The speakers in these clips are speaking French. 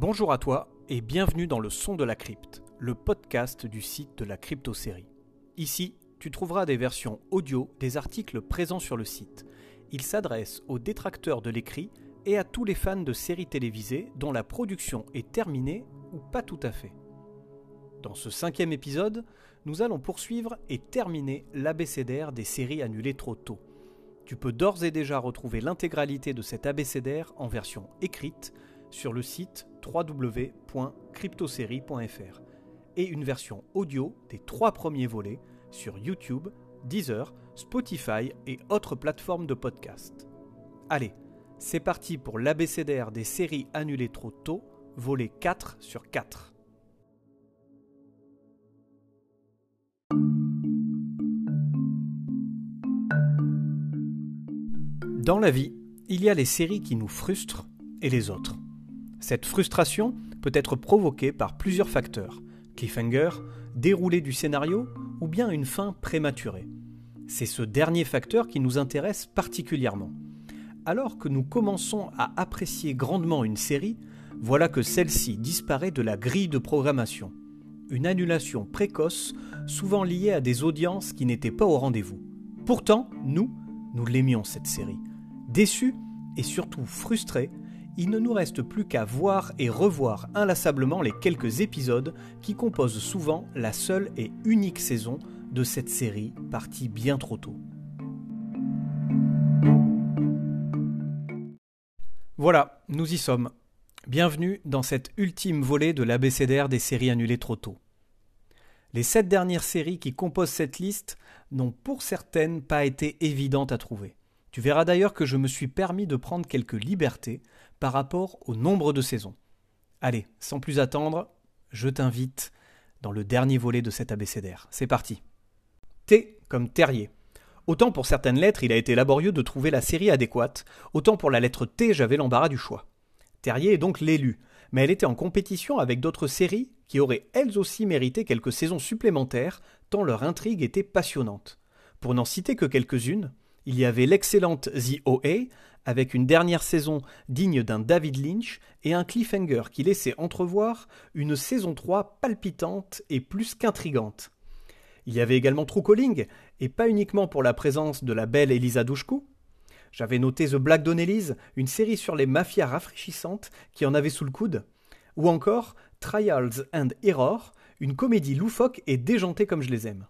Bonjour à toi et bienvenue dans le son de la crypte, le podcast du site de la crypto-série. Ici, tu trouveras des versions audio des articles présents sur le site. Il s'adresse aux détracteurs de l'écrit et à tous les fans de séries télévisées dont la production est terminée ou pas tout à fait. Dans ce cinquième épisode, nous allons poursuivre et terminer l'abécédaire des séries annulées trop tôt. Tu peux d'ores et déjà retrouver l'intégralité de cet abécédaire en version écrite sur le site www.cryptosérie.fr et une version audio des trois premiers volets sur YouTube, Deezer, Spotify et autres plateformes de podcast. Allez, c'est parti pour l'abécédaire des séries annulées trop tôt, volet 4 sur 4. Dans la vie, il y a les séries qui nous frustrent et les autres. Cette frustration peut être provoquée par plusieurs facteurs cliffhanger, déroulé du scénario ou bien une fin prématurée. C'est ce dernier facteur qui nous intéresse particulièrement. Alors que nous commençons à apprécier grandement une série, voilà que celle-ci disparaît de la grille de programmation. Une annulation précoce, souvent liée à des audiences qui n'étaient pas au rendez-vous. Pourtant, nous, nous l'aimions cette série. Déçus et surtout frustrés, il ne nous reste plus qu'à voir et revoir inlassablement les quelques épisodes qui composent souvent la seule et unique saison de cette série partie bien trop tôt. Voilà, nous y sommes. Bienvenue dans cet ultime volet de l'abécédaire des séries annulées trop tôt. Les sept dernières séries qui composent cette liste n'ont pour certaines pas été évidentes à trouver. Tu verras d'ailleurs que je me suis permis de prendre quelques libertés par rapport au nombre de saisons. Allez, sans plus attendre, je t'invite dans le dernier volet de cet abécédaire. C'est parti. T comme terrier. Autant pour certaines lettres, il a été laborieux de trouver la série adéquate, autant pour la lettre T, j'avais l'embarras du choix. Terrier est donc l'élu, mais elle était en compétition avec d'autres séries qui auraient elles aussi mérité quelques saisons supplémentaires, tant leur intrigue était passionnante. Pour n'en citer que quelques-unes, il y avait l'excellente The OA, avec une dernière saison digne d'un David Lynch et un cliffhanger qui laissait entrevoir une saison 3 palpitante et plus qu'intrigante. Il y avait également True Calling, et pas uniquement pour la présence de la belle Elisa Douchkou. J'avais noté The Black Donnellys, une série sur les mafias rafraîchissantes qui en avait sous le coude. Ou encore Trials and Error, une comédie loufoque et déjantée comme je les aime.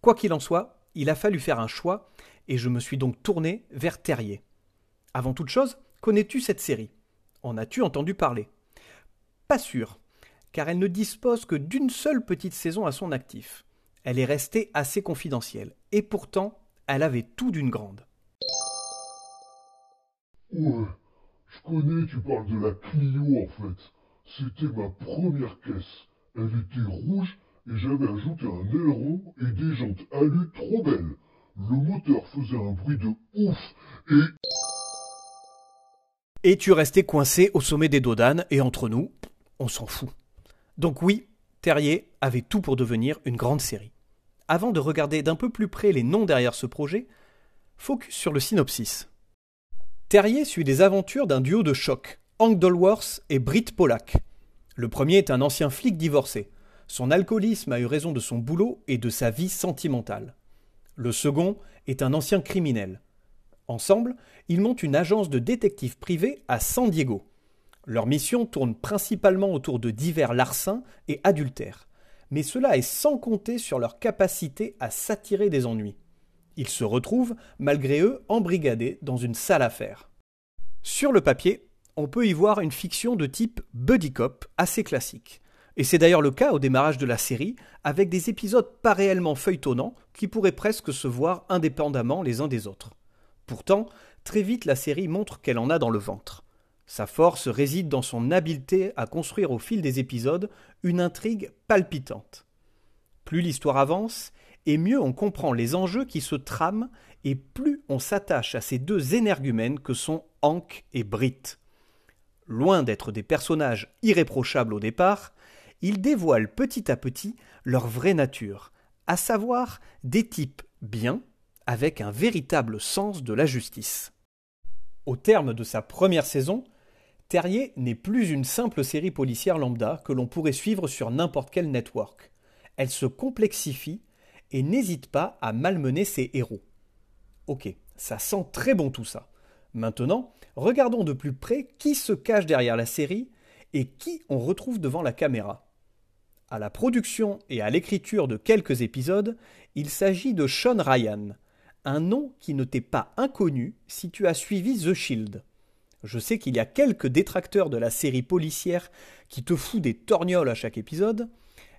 Quoi qu'il en soit, il a fallu faire un choix, et je me suis donc tourné vers Terrier. Avant toute chose, connais-tu cette série? En as-tu entendu parler? Pas sûr, car elle ne dispose que d'une seule petite saison à son actif. Elle est restée assez confidentielle, et pourtant, elle avait tout d'une grande. Ouais, je connais, tu parles de la Clio en fait. C'était ma première caisse. Elle était rouge et j'avais ajouté un aileron et des jantes alu trop belles. Le moteur faisait un bruit de ouf et... Et tu restais coincé au sommet des Dodanes, et entre nous, on s'en fout. Donc oui, Terrier avait tout pour devenir une grande série. Avant de regarder d'un peu plus près les noms derrière ce projet, focus sur le synopsis. Terrier suit les aventures d'un duo de choc, Hank Dolworth et Britt Pollack. Le premier est un ancien flic divorcé. Son alcoolisme a eu raison de son boulot et de sa vie sentimentale. Le second est un ancien criminel. Ensemble, ils montent une agence de détectives privés à San Diego. Leur mission tourne principalement autour de divers larcins et adultères, mais cela est sans compter sur leur capacité à s'attirer des ennuis. Ils se retrouvent, malgré eux, embrigadés dans une sale affaire. Sur le papier, on peut y voir une fiction de type buddy cop assez classique. Et c'est d'ailleurs le cas au démarrage de la série, avec des épisodes pas réellement feuilletonnants qui pourraient presque se voir indépendamment les uns des autres. Pourtant, très vite la série montre qu'elle en a dans le ventre. Sa force réside dans son habileté à construire au fil des épisodes une intrigue palpitante. Plus l'histoire avance, et mieux on comprend les enjeux qui se trament, et plus on s'attache à ces deux énergumènes que sont Hank et Britt. Loin d'être des personnages irréprochables au départ, ils dévoilent petit à petit leur vraie nature, à savoir des types bien, avec un véritable sens de la justice. Au terme de sa première saison, Terrier n'est plus une simple série policière lambda que l'on pourrait suivre sur n'importe quel network. Elle se complexifie et n'hésite pas à malmener ses héros. Ok, ça sent très bon tout ça. Maintenant, regardons de plus près qui se cache derrière la série et qui on retrouve devant la caméra. À la production et à l'écriture de quelques épisodes, il s'agit de Sean Ryan, un nom qui ne t'est pas inconnu si tu as suivi The Shield. Je sais qu'il y a quelques détracteurs de la série policière qui te foutent des torgnoles à chaque épisode,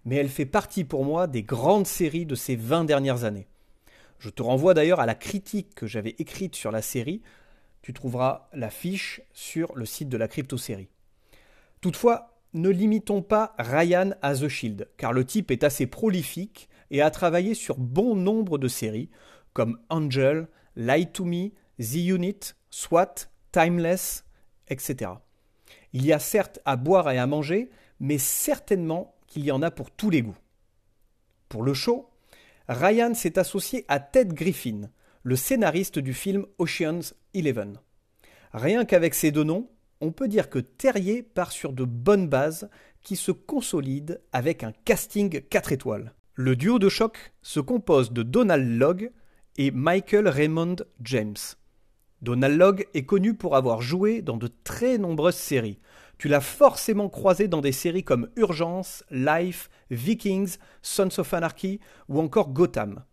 mais elle fait partie pour moi des grandes séries de ces 20 dernières années. Je te renvoie d'ailleurs à la critique que j'avais écrite sur la série. Tu trouveras la fiche sur le site de la crypto-série. Toutefois, ne limitons pas Ryan à The Shield, car le type est assez prolifique et a travaillé sur bon nombre de séries, comme Angel, Lie to Me, The Unit, SWAT, Timeless, etc. Il y a certes à boire et à manger, mais certainement qu'il y en a pour tous les goûts. Pour le show, Ryan s'est associé à Ted Griffin, le scénariste du film Ocean's Eleven. Rien qu'avec ces deux noms, on peut dire que Terrier part sur de bonnes bases qui se consolident avec un casting 4 étoiles. Le duo de choc se compose de Donald Logg et Michael Raymond James. Donald Logg est connu pour avoir joué dans de très nombreuses séries. Tu l'as forcément croisé dans des séries comme Urgence, Life, Vikings, Sons of Anarchy ou encore Gotham.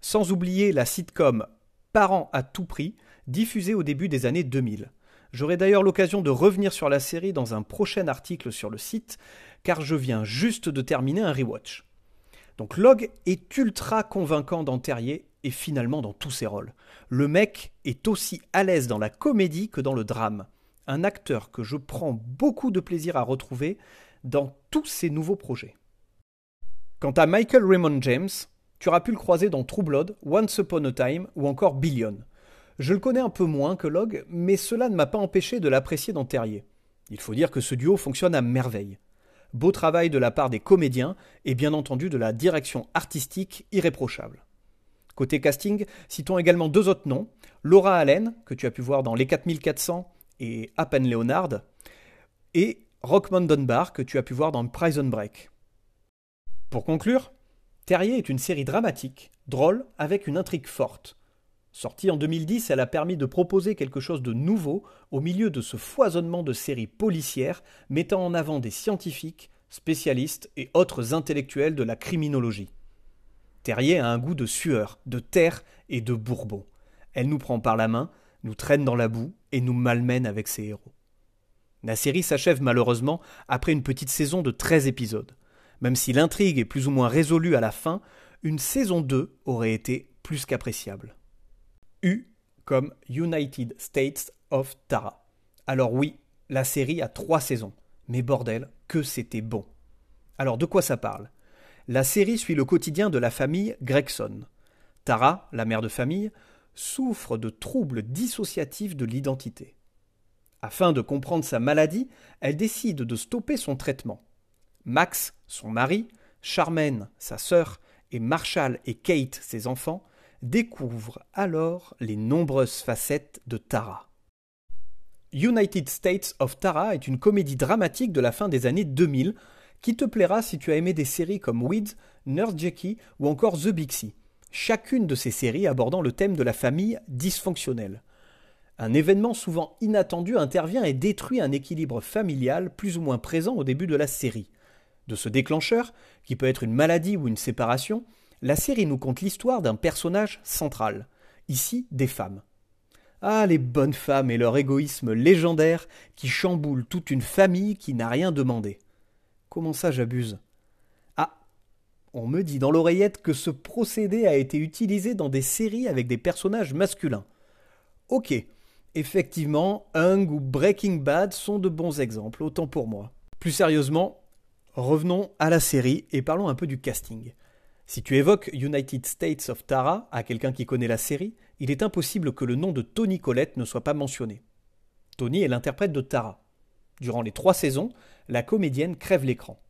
Sans oublier la sitcom Parents à tout prix, diffusée au début des années 2000. J'aurai d'ailleurs l'occasion de revenir sur la série dans un prochain article sur le site, car je viens juste de terminer un rewatch. Donc Log est ultra convaincant dans Terrier et finalement dans tous ses rôles. Le mec est aussi à l'aise dans la comédie que dans le drame. Un acteur que je prends beaucoup de plaisir à retrouver dans tous ses nouveaux projets. Quant à Michael Raymond James, tu auras pu le croiser dans True Blood, Once Upon a Time ou encore Billion. Je le connais un peu moins que Log, mais cela ne m'a pas empêché de l'apprécier dans Terrier. Il faut dire que ce duo fonctionne à merveille. Beau travail de la part des comédiens et bien entendu de la direction artistique irréprochable. Côté casting, citons également deux autres noms, Laura Allen, que tu as pu voir dans Les 4400 et Appen Leonard, et Rockmond Dunbar, que tu as pu voir dans Prison Break. Pour conclure, Terrier est une série dramatique, drôle, avec une intrigue forte. Sortie en 2010, elle a permis de proposer quelque chose de nouveau au milieu de ce foisonnement de séries policières mettant en avant des scientifiques, spécialistes et autres intellectuels de la criminologie. Terrier a un goût de sueur, de terre et de bourbon. Elle nous prend par la main, nous traîne dans la boue et nous malmène avec ses héros. La série s'achève malheureusement après une petite saison de 13 épisodes. Même si l'intrigue est plus ou moins résolue à la fin, une saison 2 aurait été plus qu'appréciable. U comme United States of Tara. Alors oui, la série a trois saisons, mais bordel, que c'était bon. Alors de quoi ça parle? La série suit le quotidien de la famille Gregson. Tara, la mère de famille, souffre de troubles dissociatifs de l'identité. Afin de comprendre sa maladie, elle décide de stopper son traitement. Max, son mari, Charmaine, sa sœur, et Marshall et Kate, ses enfants, découvrent alors les nombreuses facettes de Tara. United States of Tara est une comédie dramatique de la fin des années 2000 qui te plaira si tu as aimé des séries comme Weeds, Nurse Jackie ou encore The Bixie, chacune de ces séries abordant le thème de la famille dysfonctionnelle. Un événement souvent inattendu intervient et détruit un équilibre familial plus ou moins présent au début de la série. De ce déclencheur, qui peut être une maladie ou une séparation, la série nous conte l'histoire d'un personnage central, ici des femmes. Ah, les bonnes femmes et leur égoïsme légendaire qui chamboulent toute une famille qui n'a rien demandé. Comment ça j'abuse? Ah On me dit dans l'oreillette que ce procédé a été utilisé dans des séries avec des personnages masculins. Ok, effectivement, Hung ou Breaking Bad sont de bons exemples, autant pour moi. Plus sérieusement, revenons à la série et parlons un peu du casting. Si tu évoques United States of Tara à quelqu'un qui connaît la série, il est impossible que le nom de Tony Collette ne soit pas mentionné. Tony est l'interprète de Tara. Durant les trois saisons, la comédienne crève l'écran.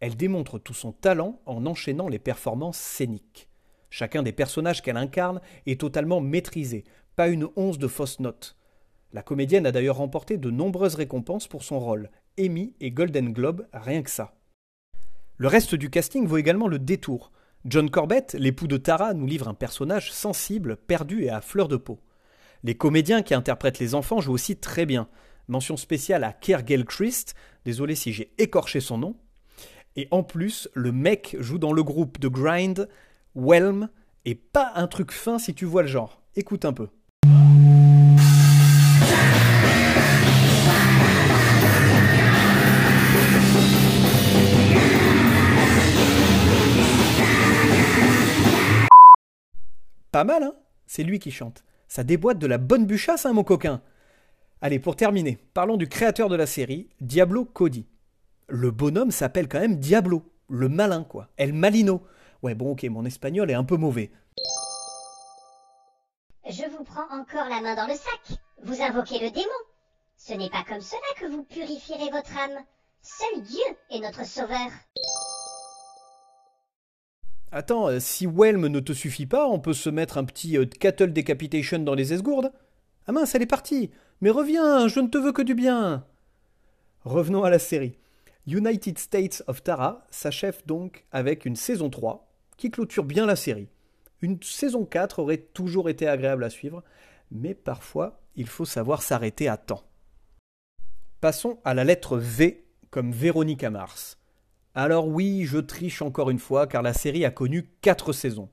Elle démontre tout son talent en enchaînant les performances scéniques. Chacun des personnages qu'elle incarne est totalement maîtrisé, pas une once de fausse note. La comédienne a d'ailleurs remporté de nombreuses récompenses pour son rôle, Emmy et Golden Globe, rien que ça. Le reste du casting vaut également le détour. John Corbett, l'époux de Tara, nous livre un personnage sensible, perdu et à fleur de peau. Les comédiens qui interprètent les enfants jouent aussi très bien. Mention spéciale à Kergel Christ, désolé si j'ai écorché son nom. Et en plus, le mec joue dans le groupe de Grind, Whelm, et pas un truc fin si tu vois le genre. Écoute un peu. Pas mal, hein C'est lui qui chante. Ça déboîte de la bonne bûchasse, hein, mon coquin Allez, pour terminer, parlons du créateur de la série, Diablo Cody. Le bonhomme s'appelle quand même Diablo, le malin, quoi. El Malino. Ouais, bon, ok, mon espagnol est un peu mauvais. Je vous prends encore la main dans le sac. Vous invoquez le démon. Ce n'est pas comme cela que vous purifierez votre âme. Seul Dieu est notre sauveur. Attends, euh, si Whelm ne te suffit pas, on peut se mettre un petit euh, cattle decapitation dans les esgourdes Ah mince, elle est partie Mais reviens, je ne te veux que du bien Revenons à la série. United States of Tara s'achève donc avec une saison 3 qui clôture bien la série. Une saison 4 aurait toujours été agréable à suivre, mais parfois il faut savoir s'arrêter à temps. Passons à la lettre V comme Véronica Mars. Alors oui, je triche encore une fois car la série a connu quatre saisons.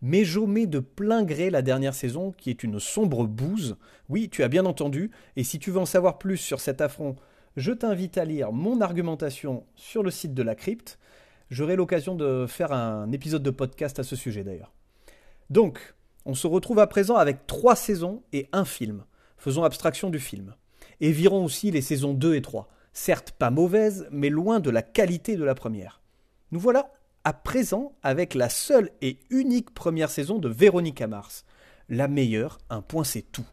Mais j'omets de plein gré la dernière saison qui est une sombre bouse. Oui, tu as bien entendu, et si tu veux en savoir plus sur cet affront, je t'invite à lire mon argumentation sur le site de la crypte. J'aurai l'occasion de faire un épisode de podcast à ce sujet d'ailleurs. Donc, on se retrouve à présent avec trois saisons et un film. Faisons abstraction du film. Et virons aussi les saisons 2 et 3 certes pas mauvaise, mais loin de la qualité de la première. Nous voilà à présent avec la seule et unique première saison de Véronica Mars. La meilleure, un point c'est tout.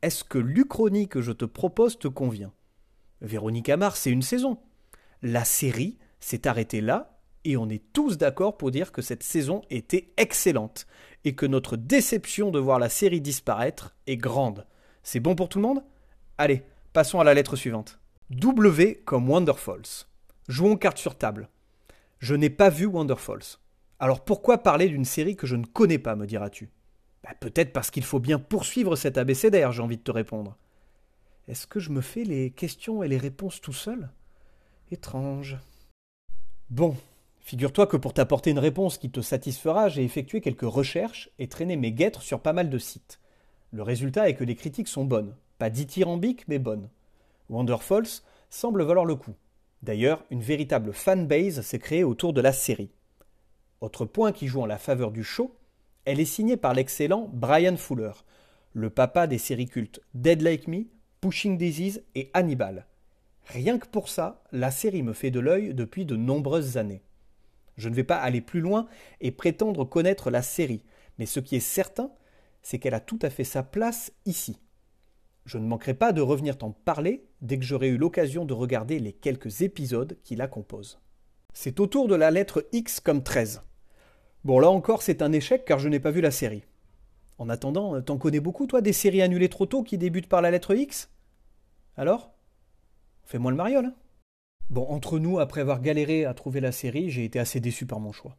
Est-ce que l'Uchronie que je te propose te convient? Véronica Mars, c'est une saison. La série s'est arrêtée là, et on est tous d'accord pour dire que cette saison était excellente, et que notre déception de voir la série disparaître est grande. C'est bon pour tout le monde? Allez, passons à la lettre suivante. W comme Wonderfalls. Jouons carte sur table. Je n'ai pas vu Wonderfalls. Alors pourquoi parler d'une série que je ne connais pas, me diras-tu? Bah, Peut-être parce qu'il faut bien poursuivre cet abécédaire, j'ai envie de te répondre. Est-ce que je me fais les questions et les réponses tout seul? Étrange. Bon, figure-toi que pour t'apporter une réponse qui te satisfera, j'ai effectué quelques recherches et traîné mes guêtres sur pas mal de sites. Le résultat est que les critiques sont bonnes. Pas dithyrambiques, mais bonnes. Wonderfalls semble valoir le coup. D'ailleurs, une véritable fanbase s'est créée autour de la série. Autre point qui joue en la faveur du show, elle est signée par l'excellent Brian Fuller, le papa des séries cultes Dead Like Me, Pushing Disease et Hannibal. Rien que pour ça, la série me fait de l'œil depuis de nombreuses années. Je ne vais pas aller plus loin et prétendre connaître la série, mais ce qui est certain, c'est qu'elle a tout à fait sa place ici. Je ne manquerai pas de revenir t'en parler dès que j'aurai eu l'occasion de regarder les quelques épisodes qui la composent. C'est au tour de la lettre X comme 13. Bon, là encore, c'est un échec car je n'ai pas vu la série. En attendant, t'en connais beaucoup, toi, des séries annulées trop tôt qui débutent par la lettre X? Alors? Fais-moi le mariole. Hein. bon, entre nous, après avoir galéré à trouver la série, j'ai été assez déçu par mon choix.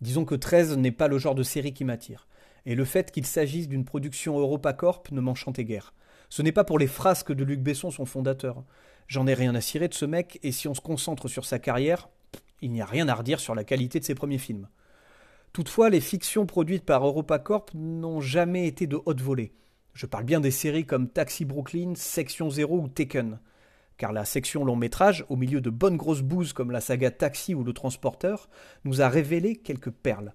Disons que 13 n'est pas le genre de série qui m'attire, et le fait qu'il s'agisse d'une production EuropaCorp ne m'enchantait guère. Ce n'est pas pour les frasques de Luc Besson, son fondateur. J'en ai rien à cirer de ce mec, et si on se concentre sur sa carrière, il n'y a rien à redire sur la qualité de ses premiers films. Toutefois, les fictions produites par EuropaCorp n'ont jamais été de haute volée. Je parle bien des séries comme Taxi Brooklyn, Section Zero ou Taken. Car la section long métrage, au milieu de bonnes grosses bouses comme la saga Taxi ou Le Transporteur, nous a révélé quelques perles.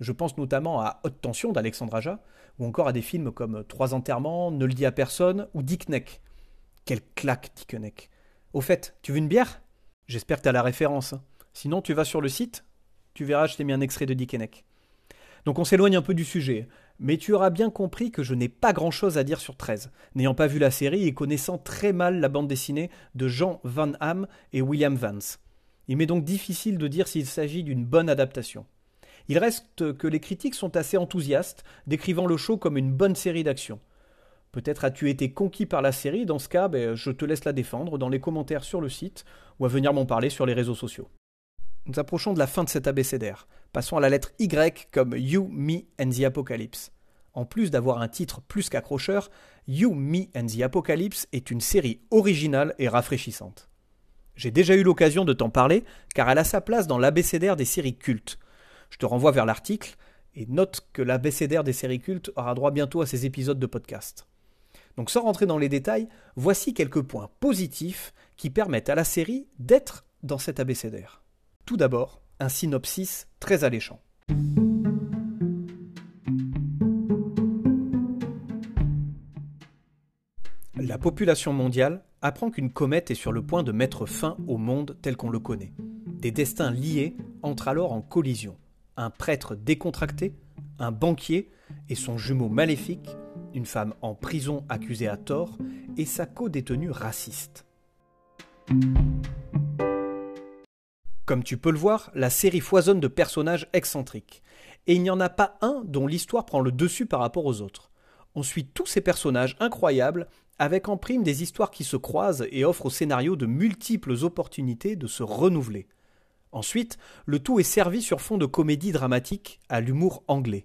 Je pense notamment à Haute Tension d'Alexandre Aja, ou encore à des films comme Trois enterrements, Ne le dis à personne ou Dick Neck. Quelle claque, Dick Neck. Au fait, tu veux une bière? J'espère que tu as la référence. Hein. Sinon, tu vas sur le site, tu verras, je t'ai mis un extrait de Dick Neck. Donc on s'éloigne un peu du sujet, mais tu auras bien compris que je n'ai pas grand-chose à dire sur 13, n'ayant pas vu la série et connaissant très mal la bande dessinée de Jean Van Hamme et William Vance. Il m'est donc difficile de dire s'il s'agit d'une bonne adaptation. Il reste que les critiques sont assez enthousiastes, décrivant le show comme une bonne série d'action. Peut-être as-tu été conquis par la série, dans ce cas, ben, je te laisse la défendre dans les commentaires sur le site ou à venir m'en parler sur les réseaux sociaux. Nous approchons de la fin de cet abécédaire. Passons à la lettre Y comme You, Me and the Apocalypse. En plus d'avoir un titre plus qu'accrocheur, You, Me and the Apocalypse est une série originale et rafraîchissante. J'ai déjà eu l'occasion de t'en parler car elle a sa place dans l'abécédaire des séries cultes. Je te renvoie vers l'article et note que l'abécédaire des séries cultes aura droit bientôt à ces épisodes de podcast. Donc sans rentrer dans les détails, voici quelques points positifs qui permettent à la série d'être dans cet abécédaire. Tout d'abord, un synopsis très alléchant. La population mondiale apprend qu'une comète est sur le point de mettre fin au monde tel qu'on le connaît. Des destins liés entrent alors en collision. Un prêtre décontracté, un banquier et son jumeau maléfique, une femme en prison accusée à tort et sa co-détenue raciste. Comme tu peux le voir, la série foisonne de personnages excentriques. Et il n'y en a pas un dont l'histoire prend le dessus par rapport aux autres. On suit tous ces personnages incroyables avec en prime des histoires qui se croisent et offrent au scénario de multiples opportunités de se renouveler. Ensuite, le tout est servi sur fond de comédie dramatique à l'humour anglais.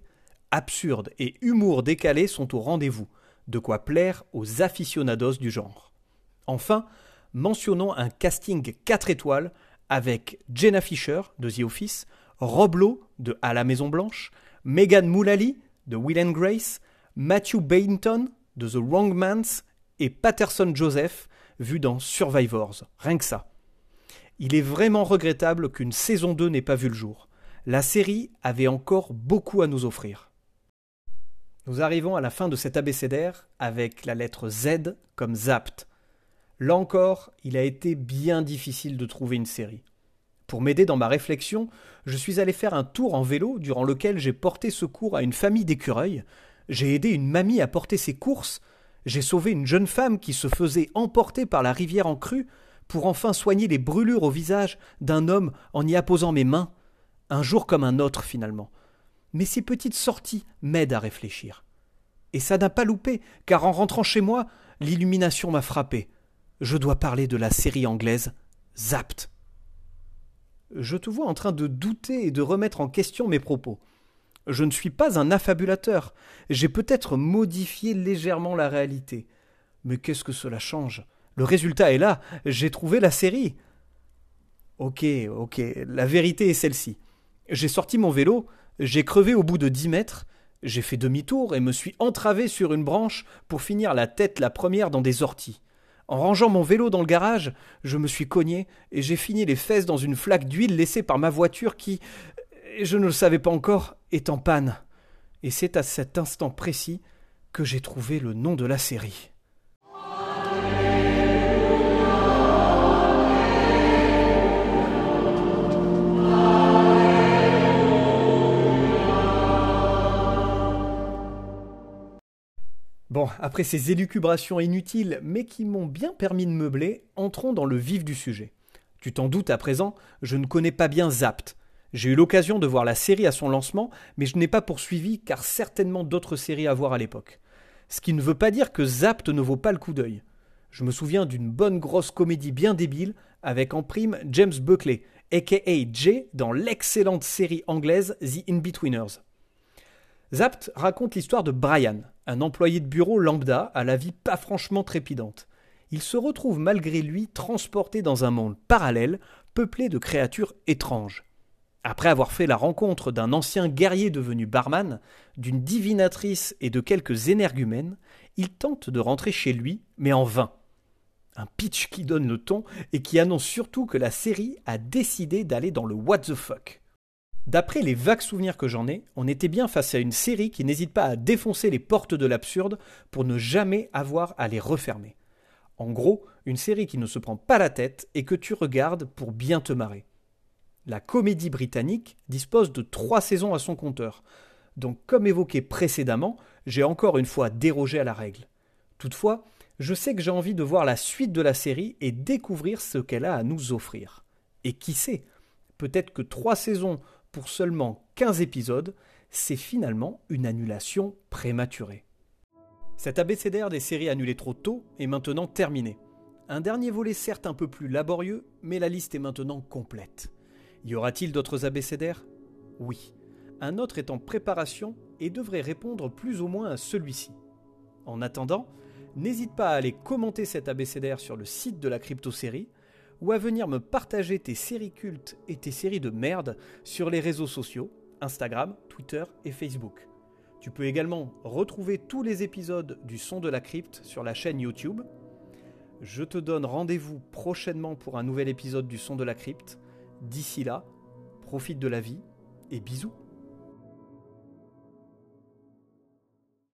Absurde et humour décalé sont au rendez-vous, de quoi plaire aux aficionados du genre. Enfin, mentionnons un casting 4 étoiles avec Jenna Fisher de The Office, Rob de À la Maison Blanche, Megan Mullally de Will and Grace, Matthew Bainton de The Wrong Mans et Patterson Joseph vu dans Survivors. Rien que ça. Il est vraiment regrettable qu'une saison 2 n'ait pas vu le jour. La série avait encore beaucoup à nous offrir. Nous arrivons à la fin de cet abécédaire avec la lettre Z comme Zapt, Là encore, il a été bien difficile de trouver une série. Pour m'aider dans ma réflexion, je suis allé faire un tour en vélo durant lequel j'ai porté secours à une famille d'écureuils, j'ai aidé une mamie à porter ses courses, j'ai sauvé une jeune femme qui se faisait emporter par la rivière en crue pour enfin soigner les brûlures au visage d'un homme en y apposant mes mains. Un jour comme un autre finalement. Mais ces petites sorties m'aident à réfléchir. Et ça n'a pas loupé, car en rentrant chez moi, l'illumination m'a frappé je dois parler de la série anglaise Zapt. Je te vois en train de douter et de remettre en question mes propos. Je ne suis pas un affabulateur. J'ai peut-être modifié légèrement la réalité. Mais qu'est-ce que cela change? Le résultat est là. J'ai trouvé la série. Ok, ok, la vérité est celle-ci. J'ai sorti mon vélo, j'ai crevé au bout de dix mètres, j'ai fait demi-tour et me suis entravé sur une branche pour finir la tête la première dans des orties. En rangeant mon vélo dans le garage, je me suis cogné et j'ai fini les fesses dans une flaque d'huile laissée par ma voiture qui, je ne le savais pas encore, est en panne. Et c'est à cet instant précis que j'ai trouvé le nom de la série. Bon, après ces élucubrations inutiles, mais qui m'ont bien permis de meubler, entrons dans le vif du sujet. Tu t'en doutes à présent, je ne connais pas bien Zapt. J'ai eu l'occasion de voir la série à son lancement, mais je n'ai pas poursuivi car certainement d'autres séries à voir à l'époque. Ce qui ne veut pas dire que Zapt ne vaut pas le coup d'œil. Je me souviens d'une bonne grosse comédie bien débile avec en prime James Buckley, aka Jay, dans l'excellente série anglaise The In-Betweeners. Zapt raconte l'histoire de Brian, un employé de bureau lambda à la vie pas franchement trépidante. Il se retrouve malgré lui transporté dans un monde parallèle peuplé de créatures étranges. Après avoir fait la rencontre d'un ancien guerrier devenu barman, d'une divinatrice et de quelques énergumènes, il tente de rentrer chez lui, mais en vain. Un pitch qui donne le ton et qui annonce surtout que la série a décidé d'aller dans le what the fuck. D'après les vagues souvenirs que j'en ai, on était bien face à une série qui n'hésite pas à défoncer les portes de l'absurde pour ne jamais avoir à les refermer. En gros, une série qui ne se prend pas la tête et que tu regardes pour bien te marrer. La comédie britannique dispose de trois saisons à son compteur. Donc, comme évoqué précédemment, j'ai encore une fois dérogé à la règle. Toutefois, je sais que j'ai envie de voir la suite de la série et découvrir ce qu'elle a à nous offrir. Et qui sait, peut-être que trois saisons pour seulement 15 épisodes, c'est finalement une annulation prématurée. Cet abécédaire des séries annulées trop tôt est maintenant terminé. Un dernier volet certes un peu plus laborieux, mais la liste est maintenant complète. Y aura-t-il d'autres abécédaires? Oui. Un autre est en préparation et devrait répondre plus ou moins à celui-ci. En attendant, n'hésite pas à aller commenter cet abécédaire sur le site de la crypto-série ou à venir me partager tes séries cultes et tes séries de merde sur les réseaux sociaux, Instagram, Twitter et Facebook. Tu peux également retrouver tous les épisodes du Son de la Crypte sur la chaîne YouTube. Je te donne rendez-vous prochainement pour un nouvel épisode du Son de la Crypte. D'ici là, profite de la vie et bisous